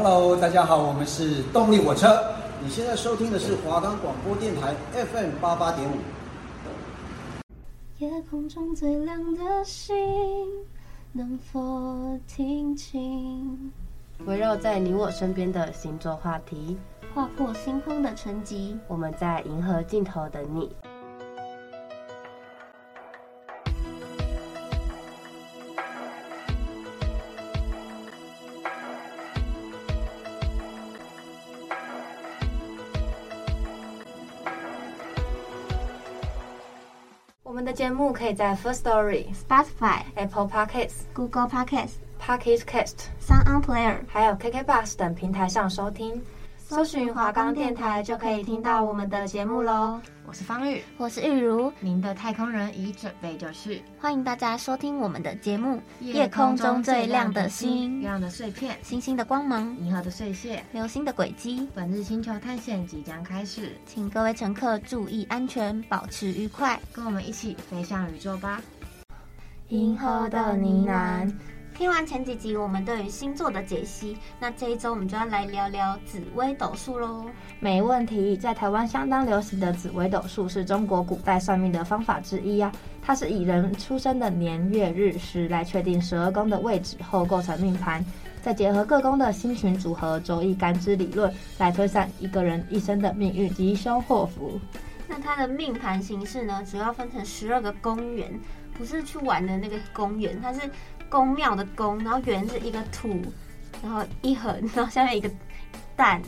Hello，大家好，我们是动力火车。你现在收听的是华冈广播电台 FM 八八点五。夜空中最亮的星，能否听清？围绕在你我身边的星座话题，划破星空的沉寂。我们在银河尽头等你。节目可以在 First Story、Spotify、Apple Podcasts、Google Podcasts、Pocket Cast、Sound On Player，还有 KK Bus 等平台上收听。搜寻华冈电台就可以听到我们的节目喽。我是方玉，我是玉如，您的太空人已准备就绪。欢迎大家收听我们的节目《夜空中最亮的星》，月亮的碎片，星星的光芒，银河的碎屑，流星的轨迹。本日星球探险即将开始，请各位乘客注意安全，保持愉快，跟我们一起飞向宇宙吧。银河的呢喃。听完前几集我们对于星座的解析，那这一周我们就要来聊聊紫微斗数喽。没问题，在台湾相当流行的紫微斗数是中国古代算命的方法之一啊。它是以人出生的年月日时来确定十二宫的位置后构成命盘，再结合各宫的星群组合、周易干支理论来推算一个人一生的命运吉凶祸福。那它的命盘形式呢，主要分成十二个宫元，不是去玩的那个公园，它是。宫庙的宫，然后圆是一个土，然后一横，然后下面一个蛋，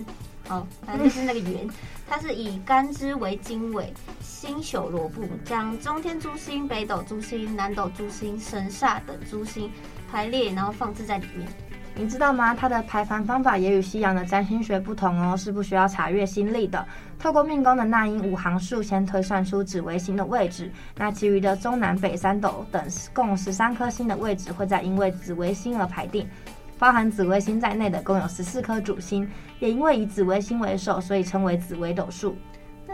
好，反正就是那个圆。它是以干支为经纬，星宿罗布，将中天诸星、北斗诸星、南斗诸星、神煞等诸星排列，然后放置在里面。你知道吗？它的排盘方法也与西洋的占星学不同哦，是不需要查阅星历的。透过命宫的纳音五行数，先推算出紫微星的位置。那其余的中南北三斗等共十三颗星的位置，会再因为紫微星而排定。包含紫微星在内的共有十四颗主星，也因为以紫微星为首，所以称为紫微斗数。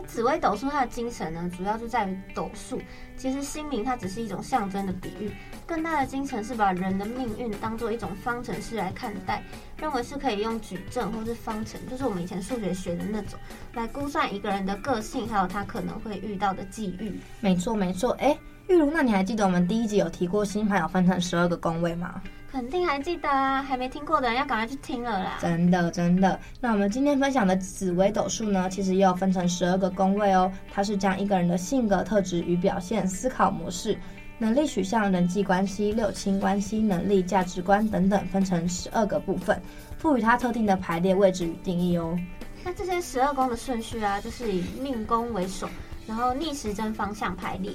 紫微斗数它的精神呢，主要就在于斗数。其实姓名它只是一种象征的比喻，更大的精神是把人的命运当做一种方程式来看待，认为是可以用矩阵或是方程，就是我们以前数学学的那种，来估算一个人的个性，还有他可能会遇到的际遇。没错没错，哎，玉如，那你还记得我们第一集有提过星盘有分成十二个宫位吗？肯定还记得啊，还没听过的人要赶快去听了啦！真的真的。那我们今天分享的紫微斗数呢，其实也有分成十二个宫位哦。它是将一个人的性格特质与表现、思考模式、能力取向、人际关系、六亲关系、能力、价值观等等，分成十二个部分，赋予它特定的排列位置与定义哦。那这些十二宫的顺序啊，就是以命宫为首，然后逆时针方向排列。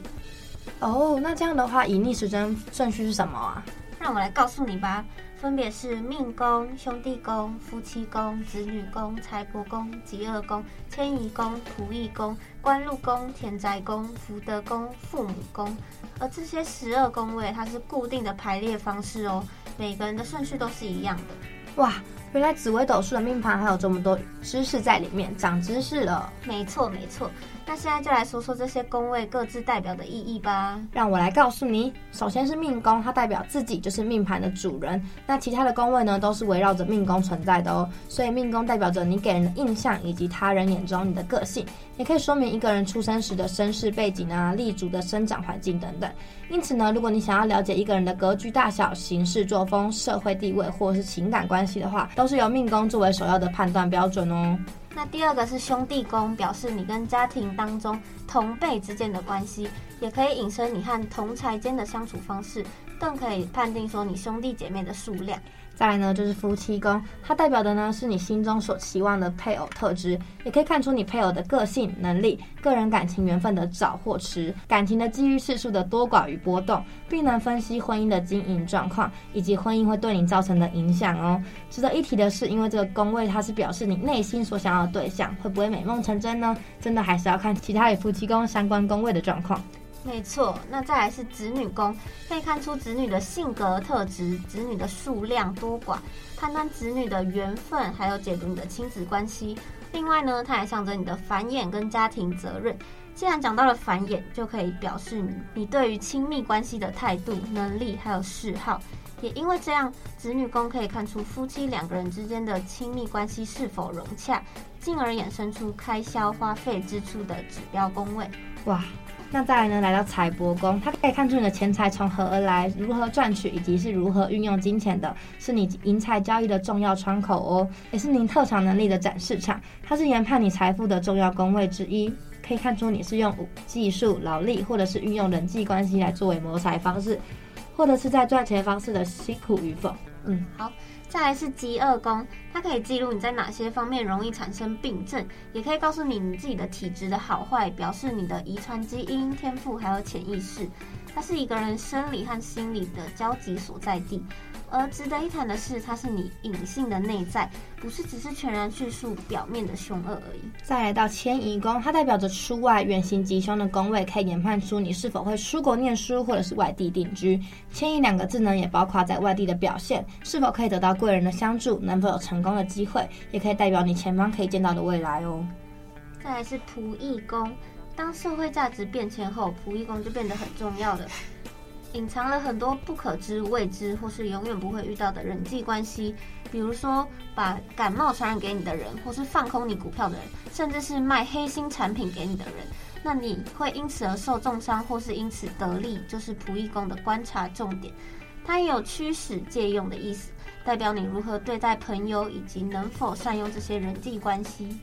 哦，那这样的话，以逆时针顺序是什么啊？让我来告诉你吧，分别是命宫、兄弟宫、夫妻宫、子女宫、财帛宫、疾厄宫、迁移宫、仆役宫、官禄宫、田宅宫、福德宫、父母宫。而这些十二宫位，它是固定的排列方式哦，每个人的顺序都是一样的。哇，原来紫微斗数的命盘还有这么多知识在里面，长知识了。没错，没错。那现在就来说说这些宫位各自代表的意义吧。让我来告诉你，首先是命宫，它代表自己就是命盘的主人。那其他的宫位呢，都是围绕着命宫存在的哦。所以命宫代表着你给人的印象，以及他人眼中你的个性，也可以说明一个人出生时的身世背景啊、立足的生长环境等等。因此呢，如果你想要了解一个人的格局大小、行事作风、社会地位或是情感关系的话，都是由命宫作为首要的判断标准哦。那第二个是兄弟宫，表示你跟家庭当中同辈之间的关系，也可以引申你和同财间的相处方式，更可以判定说你兄弟姐妹的数量。再来呢，就是夫妻宫，它代表的呢是你心中所期望的配偶特质，也可以看出你配偶的个性、能力、个人感情缘分的早或迟，感情的机遇次数的多寡与波动，并能分析婚姻的经营状况以及婚姻会对你造成的影响哦。值得一提的是，因为这个宫位它是表示你内心所想要的对象会不会美梦成真呢？真的还是要看其他与夫妻宫相关宫位的状况。没错，那再来是子女宫，可以看出子女的性格特质、子女的数量多寡，判断子女的缘分，还有解读你的亲子关系。另外呢，它还象征你的繁衍跟家庭责任。既然讲到了繁衍，就可以表示你你对于亲密关系的态度、能力还有嗜好。也因为这样，子女宫可以看出夫妻两个人之间的亲密关系是否融洽，进而衍生出开销花费支出的指标宫位。哇！那再来呢？来到财帛宫，它可以看出你的钱财从何而来，如何赚取，以及是如何运用金钱的，是你银财交易的重要窗口哦，也是您特长能力的展示场。它是研判你财富的重要宫位之一，可以看出你是用技术、劳力，或者是运用人际关系来作为谋财方式，或者是在赚钱方式的辛苦与否。嗯，好。再来是饥饿宫，它可以记录你在哪些方面容易产生病症，也可以告诉你你自己的体质的好坏，表示你的遗传基因、天赋还有潜意识。它是一个人生理和心理的交集所在地。而值得一谈的是，它是你隐性的内在，不是只是全然叙述表面的凶恶而已。再来到迁移宫，它代表着出外，远行吉凶的宫位，可以研判出你是否会出国念书或者是外地定居。迁移两个字呢，也包括在外地的表现，是否可以得到贵人的相助，能否有成功的机会，也可以代表你前方可以见到的未来哦。再来是仆役宫，当社会价值变迁后，仆役宫就变得很重要了。隐藏了很多不可知、未知或是永远不会遇到的人际关系，比如说把感冒传染给你的人，或是放空你股票的人，甚至是卖黑心产品给你的人，那你会因此而受重伤，或是因此得利，就是仆役宫的观察重点。它也有驱使借用的意思，代表你如何对待朋友，以及能否善用这些人际关系。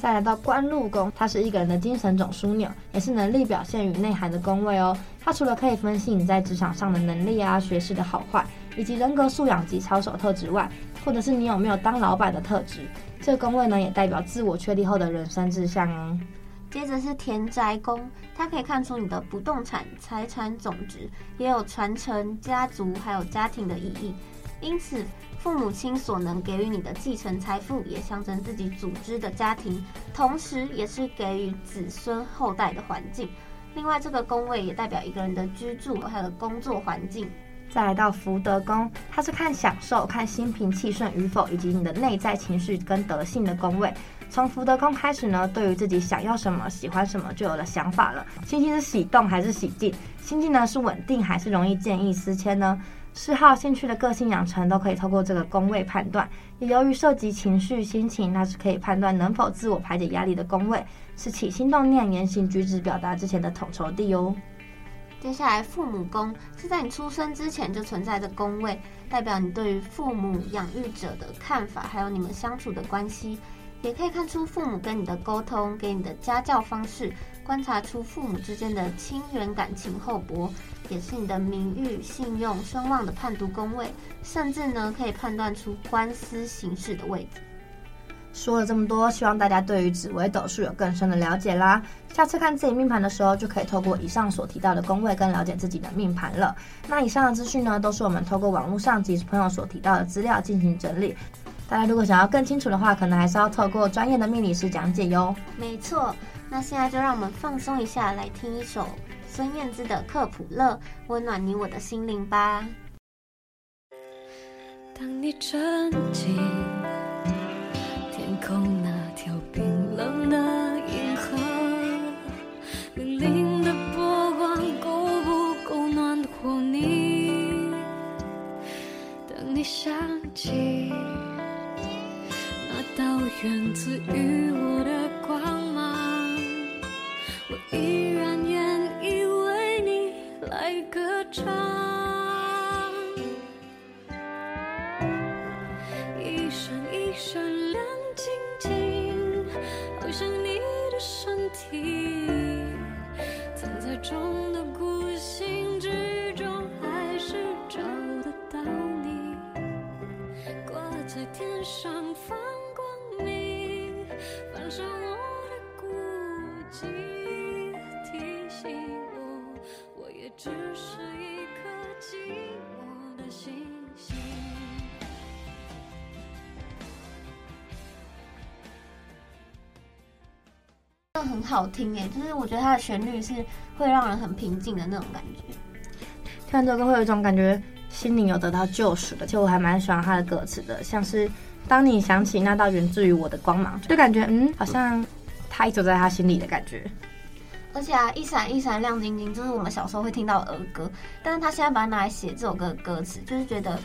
再来到官禄宫，它是一个人的精神总枢纽，也是能力表现与内涵的宫位哦。它除了可以分析你在职场上的能力啊、学识的好坏，以及人格素养及操守特质外，或者是你有没有当老板的特质。这个宫位呢，也代表自我确立后的人生志向哦。接着是田宅宫，它可以看出你的不动产财产总值，也有传承家族还有家庭的意义。因此，父母亲所能给予你的继承财富，也象征自己组织的家庭，同时也是给予子孙后代的环境。另外，这个宫位也代表一个人的居住还有工作环境。再来到福德宫，它是看享受、看心平气顺与否，以及你的内在情绪跟德性的宫位。从福德宫开始呢，对于自己想要什么、喜欢什么，就有了想法了。心情是喜动还是喜静？心境呢是稳定还是容易见异思迁呢？嗜好、兴趣的个性养成都可以透过这个宫位判断，也由于涉及情绪、心情，那是可以判断能否自我排解压力的宫位，是起心动念、言行举止表达之前的统筹地哦。接下来，父母宫是在你出生之前就存在的宫位，代表你对于父母养育者的看法，还有你们相处的关系，也可以看出父母跟你的沟通，给你的家教方式，观察出父母之间的亲缘感情厚薄。也是你的名誉、信用、声望的判读宫位，甚至呢可以判断出官司形势的位置。说了这么多，希望大家对于紫微斗数有更深的了解啦。下次看自己命盘的时候，就可以透过以上所提到的宫位，更了解自己的命盘了。那以上的资讯呢，都是我们透过网络上及朋友所提到的资料进行整理。大家如果想要更清楚的话，可能还是要透过专业的命理师讲解哟。没错，那现在就让我们放松一下，来听一首。孙燕姿的《克普勒》，温暖你我的心灵吧。当你沉浸很好听哎，就是我觉得它的旋律是会让人很平静的那种感觉。听完这首歌会有一种感觉，心灵有得到救赎的。而且我还蛮喜欢它的歌词的，像是当你想起那道源自于我的光芒，就感觉嗯，好像他一直在他心里的感觉。而且啊，一闪一闪亮晶晶，就是我们小时候会听到的儿歌，但是他现在把它拿来写这首歌的歌词，就是觉得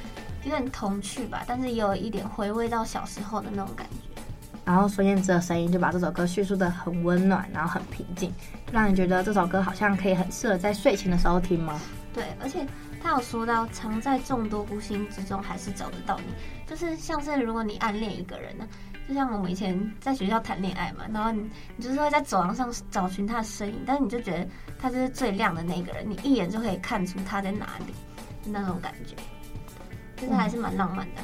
有点童趣吧，但是也有一点回味到小时候的那种感觉。然后孙燕姿的声音就把这首歌叙述得很温暖，然后很平静，让你觉得这首歌好像可以很适合在睡前的时候听吗？对，而且他有说到，藏在众多孤星之中，还是找得到你，就是像是如果你暗恋一个人呢、就像我们以前在学校谈恋爱嘛，然后你你就是会在走廊上找寻他的身影，但是你就觉得他就是最亮的那个人，你一眼就可以看出他在哪里，那种感觉，就是还是蛮浪漫的。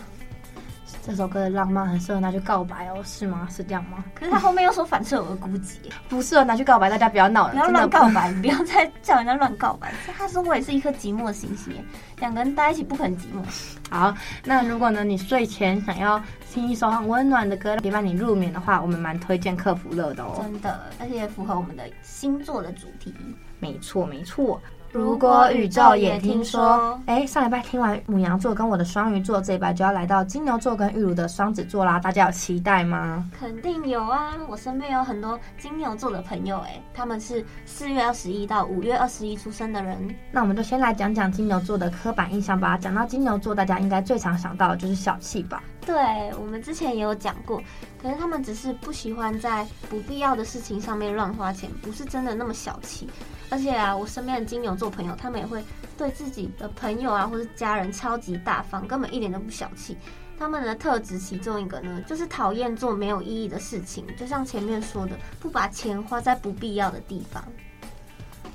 这首歌的浪漫很适合拿去告白哦，是吗？是这样吗？可是他后面又说反射我的孤寂，不适合拿去告白，大家不要闹了，不要乱告白，不要再叫人家乱告白。他说我也是一颗寂寞的星星，两个人待在一起不可能寂寞。好，那如果呢，你睡前想要听一首很温暖的歌陪伴你入眠的话，我们蛮推荐克服乐的哦。真的，而且也符合我们的星座的主题。没错，没错。如果宇宙也听说，哎，上礼拜听完母羊座跟我的双鱼座，这一拜就要来到金牛座跟玉如的双子座啦，大家有期待吗？肯定有啊！我身边有很多金牛座的朋友，哎，他们是四月二十一到五月二十一出生的人。那我们就先来讲讲金牛座的刻板印象吧。讲到金牛座，大家应该最常想到的就是小气吧？对，我们之前也有讲过，可是他们只是不喜欢在不必要的事情上面乱花钱，不是真的那么小气。而且啊，我身边的金牛座朋友，他们也会对自己的朋友啊，或是家人超级大方，根本一点都不小气。他们的特质其中一个呢，就是讨厌做没有意义的事情，就像前面说的，不把钱花在不必要的地方。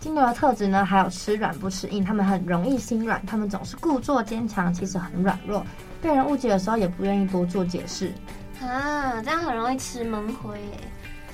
金牛的特质呢，还有吃软不吃硬，他们很容易心软，他们总是故作坚强，其实很软弱，被人误解的时候也不愿意多做解释。啊，这样很容易吃闷亏耶。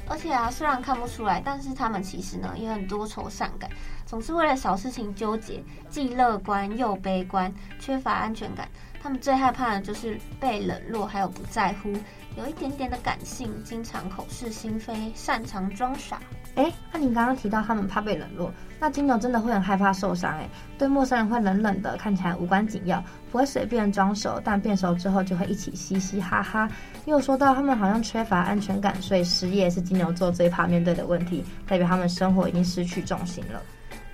而且啊，虽然看不出来，但是他们其实呢也很多愁善感，总是为了小事情纠结，既乐观又悲观，缺乏安全感。他们最害怕的就是被冷落，还有不在乎，有一点点的感性，经常口是心非，擅长装傻。哎，那你刚刚提到他们怕被冷落，那金牛真的会很害怕受伤哎，对陌生人会冷冷的，看起来无关紧要，不会随便装熟，但变熟之后就会一起嘻嘻哈哈。又说到他们好像缺乏安全感，所以失业是金牛座最怕面对的问题，代表他们生活已经失去重心了。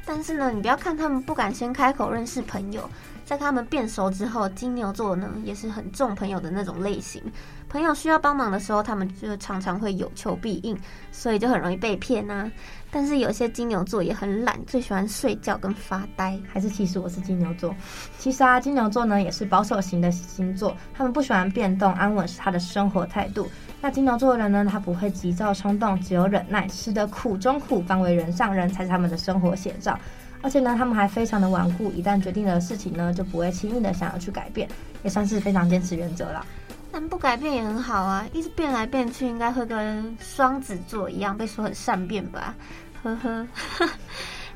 但是呢，你不要看他们不敢先开口认识朋友。在他们变熟之后，金牛座呢也是很重朋友的那种类型。朋友需要帮忙的时候，他们就常常会有求必应，所以就很容易被骗呐、啊。但是有些金牛座也很懒，最喜欢睡觉跟发呆。还是其实我是金牛座？其实啊，金牛座呢也是保守型的星座，他们不喜欢变动，安稳是他的生活态度。那金牛座的人呢，他不会急躁冲动，只有忍耐，吃得苦中苦，方为人上人，才是他们的生活写照。而且呢，他们还非常的顽固，一旦决定了事情呢，就不会轻易的想要去改变，也算是非常坚持原则了。但不改变也很好啊，一直变来变去，应该会跟双子座一样被说很善变吧？呵呵。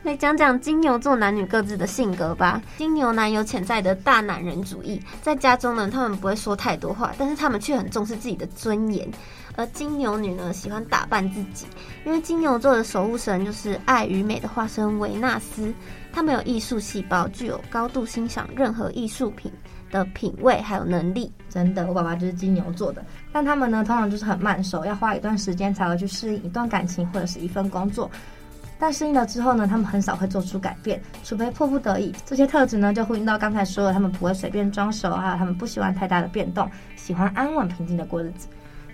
来讲讲金牛座男女各自的性格吧。金牛男有潜在的大男人主义，在家中呢，他们不会说太多话，但是他们却很重视自己的尊严。而金牛女呢，喜欢打扮自己，因为金牛座的守护神就是爱与美的化身维纳斯。他们有艺术细胞，具有高度欣赏任何艺术品的品味还有能力。真的，我爸爸就是金牛座的，但他们呢，通常就是很慢熟，要花一段时间才会去适应一段感情或者是一份工作。但适应了之后呢，他们很少会做出改变，除非迫不得已。这些特质呢，就呼应到刚才说的，他们不会随便装熟，还有他们不喜欢太大的变动，喜欢安稳平静的过日子。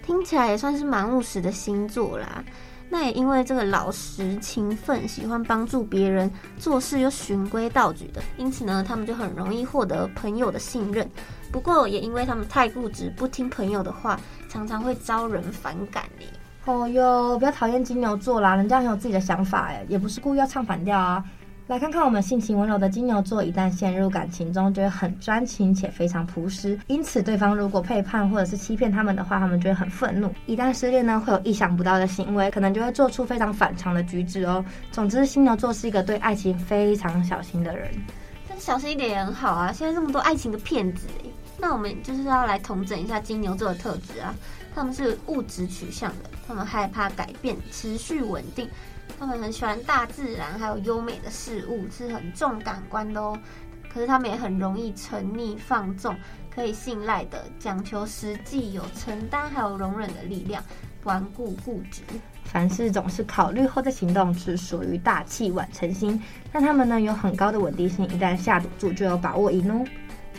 听起来也算是蛮务实的星座啦。那也因为这个老实、勤奋、喜欢帮助别人、做事又循规蹈矩的，因此呢，他们就很容易获得朋友的信任。不过也因为他们太固执，不听朋友的话，常常会招人反感呢。哦哟，不要讨厌金牛座啦，人家很有自己的想法哎，也不是故意要唱反调啊。来看看我们性情温柔的金牛座，一旦陷入感情中，就会很专情且非常朴实。因此，对方如果背叛或者是欺骗他们的话，他们就会很愤怒。一旦失恋呢，会有意想不到的行为，可能就会做出非常反常的举止哦。总之，金牛座是一个对爱情非常小心的人。但小心一点也很好啊，现在这么多爱情的骗子，那我们就是要来统整一下金牛座的特质啊。他们是物质取向的，他们害怕改变，持续稳定。他们很喜欢大自然，还有优美的事物，是很重感官的哦。可是他们也很容易沉溺放纵，可以信赖的，讲求实际，有承担还有容忍的力量，顽固固执。凡事总是考虑后再行动，是属于大器晚成型。但他们呢，有很高的稳定性，一旦下赌注就有把握赢哦。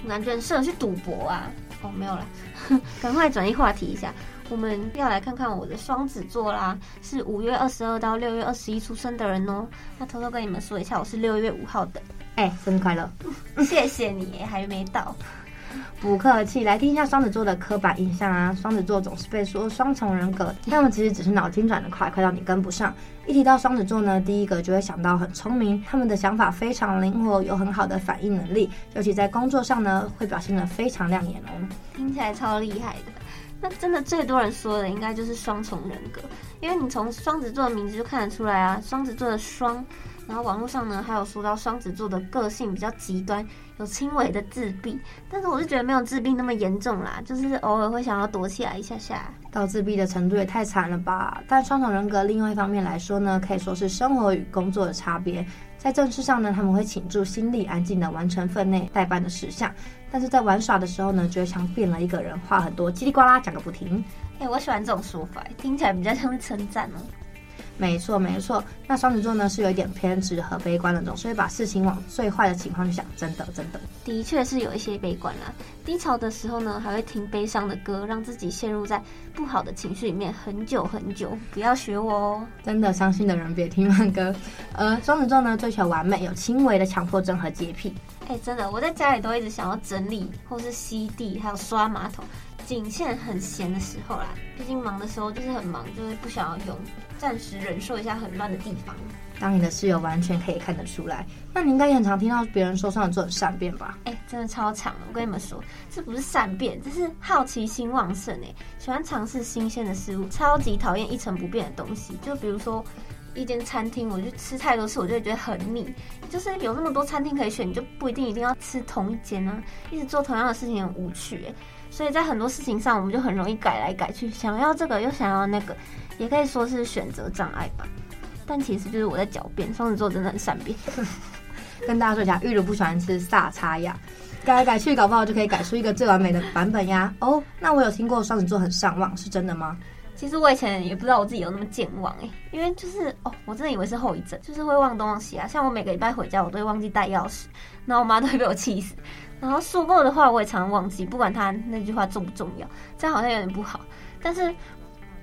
感觉很适合去赌博啊！哦，没有了，赶快转移话题一下。我们要来看看我的双子座啦，是五月二十二到六月二十一出生的人哦。那偷偷跟你们说一下，我是六月五号的。哎，生日快乐！谢谢你，还没到。不客气，来听一下双子座的刻板印象啊。双子座总是被说双重人格，他们其实只是脑筋转得快，快到你跟不上。一提到双子座呢，第一个就会想到很聪明，他们的想法非常灵活，有很好的反应能力，尤其在工作上呢，会表现得非常亮眼哦。听起来超厉害的。那真的最多人说的应该就是双重人格，因为你从双子座的名字就看得出来啊，双子座的双。然后网络上呢，还有说到双子座的个性比较极端，有轻微的自闭，但是我是觉得没有自闭那么严重啦，就是偶尔会想要躲起来一下下。到自闭的程度也太惨了吧？但双重人格另外一方面来说呢，可以说是生活与工作的差别。在正事上呢，他们会倾注心力，安静的完成分内代办的事项；但是在玩耍的时候呢，就会像变了一个人，话很多，叽里呱啦讲个不停。哎，我喜欢这种说法，听起来比较像是称赞哦。没错，没错。那双子座呢，是有一点偏执和悲观那种，所以把事情往最坏的情况去想。真的，真的，的确是有一些悲观啦。低潮的时候呢，还会听悲伤的歌，让自己陷入在不好的情绪里面很久很久。不要学我哦。真的，伤心的人别听慢歌。呃，双子座呢，追求完美，有轻微的强迫症和洁癖。哎，真的，我在家里都一直想要整理，或是吸地，还有刷马桶。仅限很闲的时候啦，毕竟忙的时候就是很忙，就是不想要用，暂时忍受一下很乱的地方。当你的室友完全可以看得出来，那你应该也很常听到别人说双子座很善变吧？哎、欸，真的超长的。我跟你们说，这不是善变，这是好奇心旺盛哎，喜欢尝试新鲜的事物，超级讨厌一成不变的东西。就比如说一间餐厅，我就吃太多次，我就会觉得很腻。就是有那么多餐厅可以选，你就不一定一定要吃同一间啊，一直做同样的事情很无趣哎。所以在很多事情上，我们就很容易改来改去，想要这个又想要那个，也可以说是选择障碍吧。但其实就是我在狡辩，双子座真的很善变。跟大家说一下，玉如不喜欢吃萨叉呀，改来改去，搞不好就可以改出一个最完美的版本呀。哦，那我有听过双子座很善忘，是真的吗？其实我以前也不知道我自己有那么健忘诶，因为就是哦，我真的以为是后遗症，就是会忘东忘西啊。像我每个礼拜回家，我都会忘记带钥匙，然后我妈都会被我气死。然后说过的话我也常常忘记，不管他那句话重不重要，这样好像有点不好。但是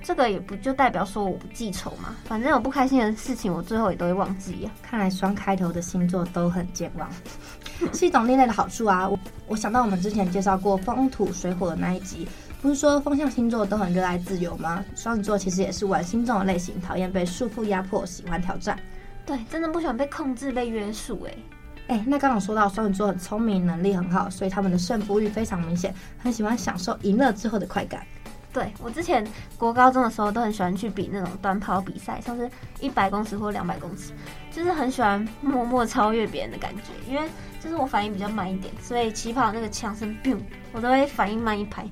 这个也不就代表说我不记仇嘛，反正有不开心的事情，我最后也都会忘记呀。看来双开头的星座都很健忘，是一种另类的好处啊。我我想到我们之前介绍过风土水火的那一集，不是说风象星座都很热爱自由吗？双子座其实也是玩心这种类型，讨厌被束缚压迫，喜欢挑战。对，真的不喜欢被控制、被约束诶。哎，那刚刚说到双子座很聪明，能力很好，所以他们的胜负欲非常明显，很喜欢享受赢了之后的快感。对，我之前国高中的时候都很喜欢去比那种短跑比赛，像是一百公尺或两百公尺，就是很喜欢默默超越别人的感觉，因为就是我反应比较慢一点，所以起跑那个枪声 boom，我都会反应慢一拍。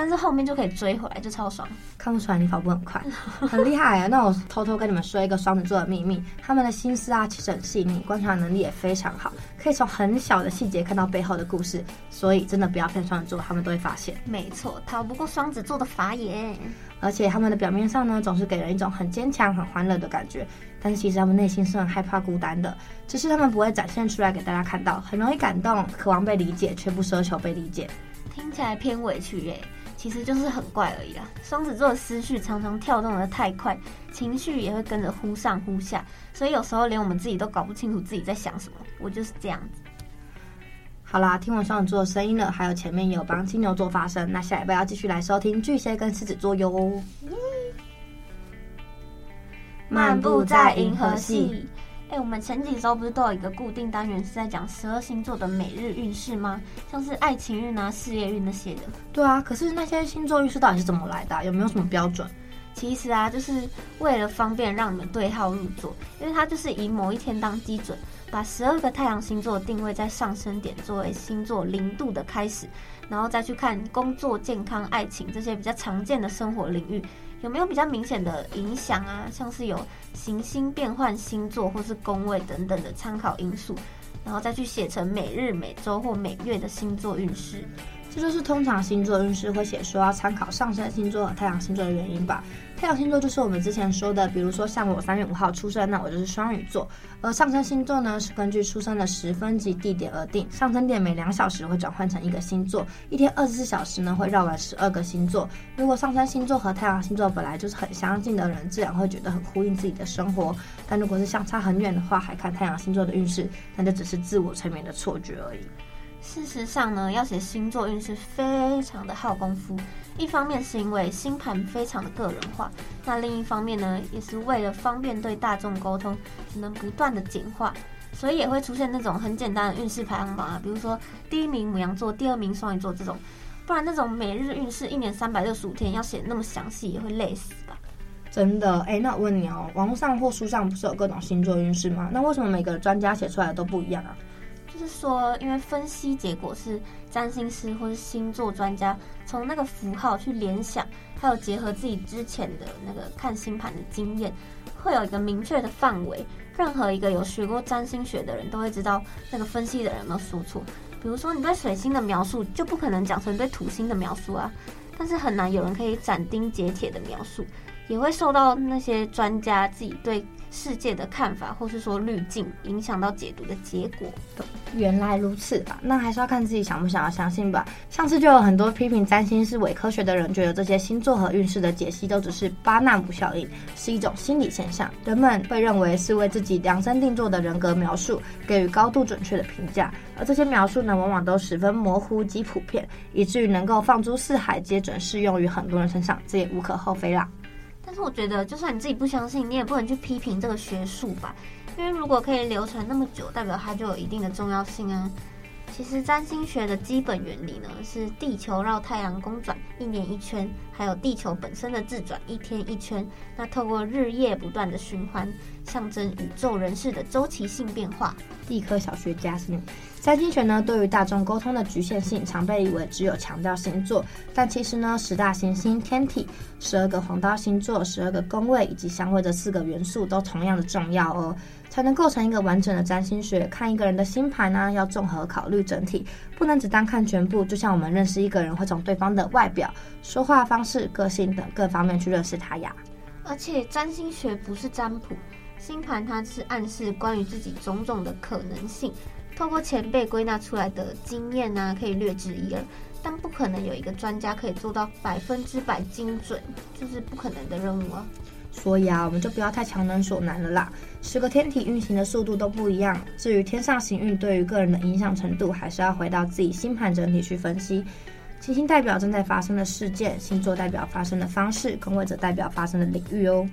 但是后面就可以追回来，就超爽。看不出来你跑步很快，很厉害啊！那我偷偷跟你们说一个双子座的秘密，他们的心思啊其实很细腻，观察能力也非常好，可以从很小的细节看到背后的故事。所以真的不要骗双子座，他们都会发现。没错，逃不过双子座的法眼。而且他们的表面上呢，总是给人一种很坚强、很欢乐的感觉，但是其实他们内心是很害怕孤单的，只是他们不会展现出来给大家看到，很容易感动，渴望被理解，却不奢求被理解。听起来偏委屈耶。其实就是很怪而已啦。双子座的思绪常常跳动的太快，情绪也会跟着忽上忽下，所以有时候连我们自己都搞不清楚自己在想什么。我就是这样子。好啦，听完双子座的声音了，还有前面也有帮金牛座发声，那下一拜要继续来收听巨蟹跟狮子座哟。漫步在银河系。哎、欸，我们前几周不是都有一个固定单元是在讲十二星座的每日运势吗？像是爱情运啊、事业运那些的。对啊，可是那些星座运势到底是怎么来的啊？有没有什么标准？其实啊，就是为了方便让你们对号入座，因为它就是以某一天当基准，把十二个太阳星座定位在上升点，作为星座零度的开始，然后再去看工作、健康、爱情这些比较常见的生活领域。有没有比较明显的影响啊？像是有行星变换星座或是宫位等等的参考因素，然后再去写成每日、每周或每月的星座运势。这就是通常星座运势会写说要参考上升星座和太阳星座的原因吧。太阳星座就是我们之前说的，比如说像我三月五号出生，那我就是双鱼座。而上升星座呢，是根据出生的时分及地点而定。上升点每两小时会转换成一个星座，一天二十四小时呢会绕完十二个星座。如果上升星座和太阳星座本来就是很相近的人，自然会觉得很呼应自己的生活。但如果是相差很远的话，还看太阳星座的运势，那就只是自我催眠的错觉而已。事实上呢，要写星座运势非常的耗功夫。一方面是因为星盘非常的个人化，那另一方面呢，也是为了方便对大众沟通，只能不断的简化，所以也会出现那种很简单的运势排行榜啊，比如说第一名牡羊座，第二名双鱼座这种。不然那种每日运势一年三百六十五天要写那么详细，也会累死吧？真的？哎，那我问你哦，网络上或书上不是有各种星座运势吗？那为什么每个专家写出来的都不一样啊？就是说，因为分析结果是占星师或是星座专家从那个符号去联想，还有结合自己之前的那个看星盘的经验，会有一个明确的范围。任何一个有学过占星学的人都会知道那个分析的人有没有说错。比如说，你对水星的描述就不可能讲成对土星的描述啊，但是很难有人可以斩钉截铁的描述，也会受到那些专家自己对。世界的看法，或是说滤镜，影响到解读的结果。原来如此吧？那还是要看自己想不想要相信吧。上次就有很多批评占星是伪科学的人，觉得这些星座和运势的解析都只是巴纳姆效应，是一种心理现象。人们会认为是为自己量身定做的人格描述，给予高度准确的评价。而这些描述呢，往往都十分模糊及普遍，以至于能够放诸四海，皆准适用于很多人身上，这也无可厚非啦。但是我觉得，就算你自己不相信，你也不能去批评这个学术吧，因为如果可以流传那么久，代表它就有一定的重要性啊。其实占星学的基本原理呢，是地球绕太阳公转一年一圈，还有地球本身的自转一天一圈。那透过日夜不断的循环，象征宇宙人事的周期性变化。地科小学家是你。占星学呢，对于大众沟通的局限性，常被以为只有强调星座，但其实呢，十大行星天体、十二个黄道星座、十二个宫位以及相位的四个元素，都同样的重要哦。才能构成一个完整的占星学。看一个人的星盘呢，要综合考虑整体，不能只单看全部。就像我们认识一个人，会从对方的外表、说话方式、个性等各方面去认识他呀。而且占星学不是占卜，星盘它是暗示关于自己种种的可能性，透过前辈归纳出来的经验呢，可以略知一二，但不可能有一个专家可以做到百分之百精准，就是不可能的任务啊。所以啊，我们就不要太强人所难了啦。十个天体运行的速度都不一样，至于天上行运对于个人的影响程度，还是要回到自己星盘整体去分析。行星代表正在发生的事件，星座代表发生的方式，宫位则代表发生的领域哦。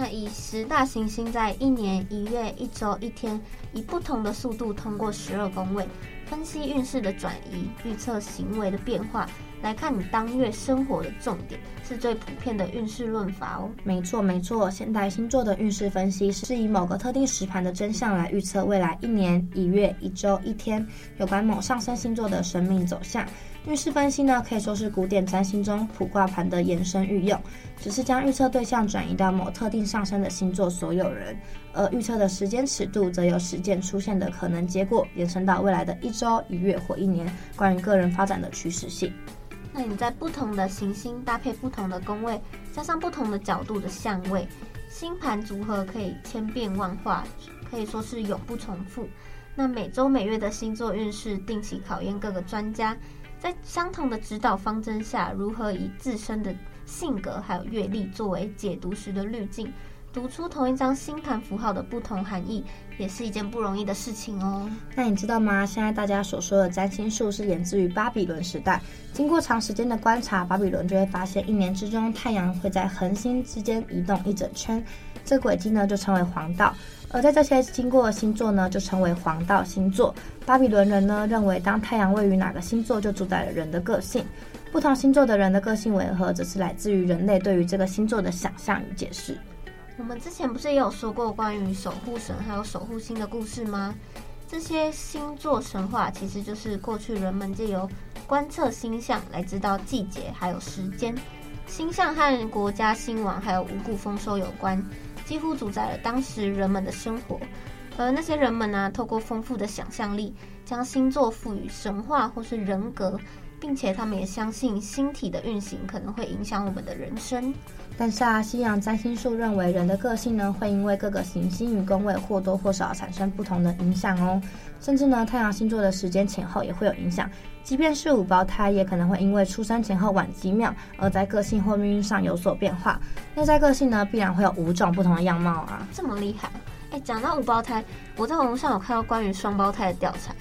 那以十大行星在一年、一月、一周、一天，以不同的速度通过十二宫位，分析运势的转移，预测行为的变化。来看你当月生活的重点，是最普遍的运势论法哦。没错没错，现代星座的运势分析是以某个特定时盘的真相来预测未来一年、一月、一周、一天有关某上升星座的生命走向。运势分析呢，可以说是古典占星中普卦盘的延伸运用，只是将预测对象转移到某特定上升的星座所有人，而预测的时间尺度则由实践出现的可能结果延伸到未来的一周、一月或一年，关于个人发展的趋势性。那你在不同的行星搭配不同的宫位，加上不同的角度的相位，星盘组合可以千变万化，可以说是永不重复。那每周每月的星座运势定期考验各个专家，在相同的指导方针下，如何以自身的性格还有阅历作为解读时的滤镜。读出同一张星盘符号的不同含义，也是一件不容易的事情哦。那你知道吗？现在大家所说的占星术是源自于巴比伦时代。经过长时间的观察，巴比伦就会发现，一年之中太阳会在恒星之间移动一整圈，这轨迹呢就称为黄道。而在这些经过的星座呢，就称为黄道星座。巴比伦人呢认为，当太阳位于哪个星座，就主宰了人的个性。不同星座的人的个性为何，则是来自于人类对于这个星座的想象与解释。我们之前不是也有说过关于守护神还有守护星的故事吗？这些星座神话其实就是过去人们借由观测星象来知道季节还有时间。星象和国家兴亡还有五谷丰收有关，几乎主宰了当时人们的生活。而那些人们呢、透过丰富的想象力，将星座赋予神话或是人格，并且他们也相信星体的运行可能会影响我们的人生。但是啊，西洋占星术认为人的个性呢，会因为各个行星与宫位或多或少产生不同的影响哦。甚至呢，太阳星座的时间前后也会有影响。即便是五胞胎，也可能会因为出生前后晚几秒，而在个性或命运上有所变化。内在个性呢，必然会有五种不同的样貌啊。这么厉害！哎，讲到五胞胎，我在网络上有看到关于双胞胎的调查，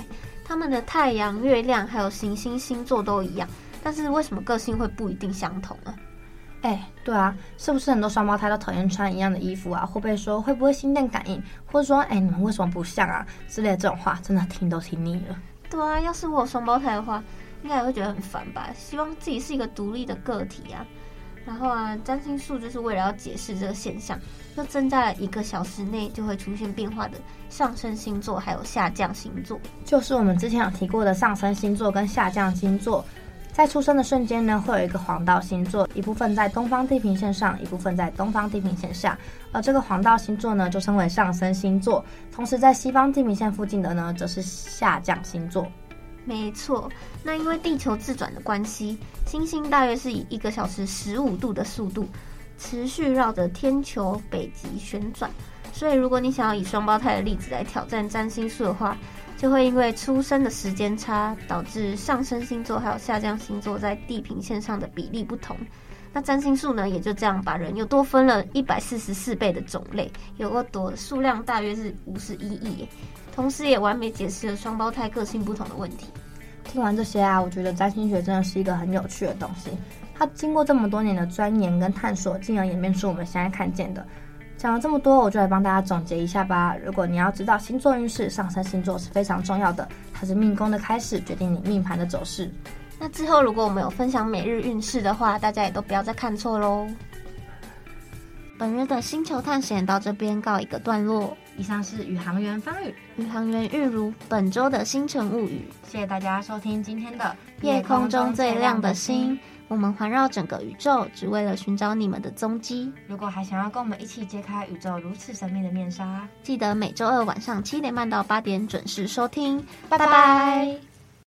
他们的太阳、月亮还有行星星座都一样，但是为什么个性会不一定相同呢？哎，对啊，是不是很多双胞胎都讨厌穿一样的衣服啊？会不会说会不会心电感应，或者说哎你们为什么不像啊之类的这种话，真的听都听腻了。对啊，要是我有双胞胎的话，应该也会觉得很烦吧？希望自己是一个独立的个体啊。然后啊，占星术就是为了要解释这个现象，又增加了一个小时内就会出现变化的上升星座，还有下降星座，就是我们之前有提过的上升星座跟下降星座。在出生的瞬间呢，会有一个黄道星座，一部分在东方地平线上，一部分在东方地平线下。而这个黄道星座呢，就称为上升星座。同时，在西方地平线附近的呢，则是下降星座。没错，那因为地球自转的关系，星星大约是以一个小时十五度的速度持续绕着天球北极旋转。所以，如果你想要以双胞胎的例子来挑战占星术的话，就会因为出生的时间差，导致上升星座还有下降星座在地平线上的比例不同。那占星术呢，也就这样把人又多分了一百四十四倍的种类，有个多数量大约是五十一亿，同时也完美解释了双胞胎个性不同的问题。听完这些啊，我觉得占星学真的是一个很有趣的东西。它经过这么多年的钻研跟探索，进而演变出我们现在看见的。讲了这么多，我就来帮大家总结一下吧。如果你要知道星座运势，上升星座是非常重要的，它是命宫的开始，决定你命盘的走势。那之后如果我们有分享每日运势的话，大家也都不要再看错喽。本日的星球探险到这边告一个段落。以上是宇航员方宇、宇航员玉如本周的星辰物语。谢谢大家收听今天的夜空中最亮的星。我们环绕整个宇宙，只为了寻找你们的踪迹。如果还想要跟我们一起揭开宇宙如此神秘的面纱，记得每周二晚上七点半到八点准时收听。拜拜。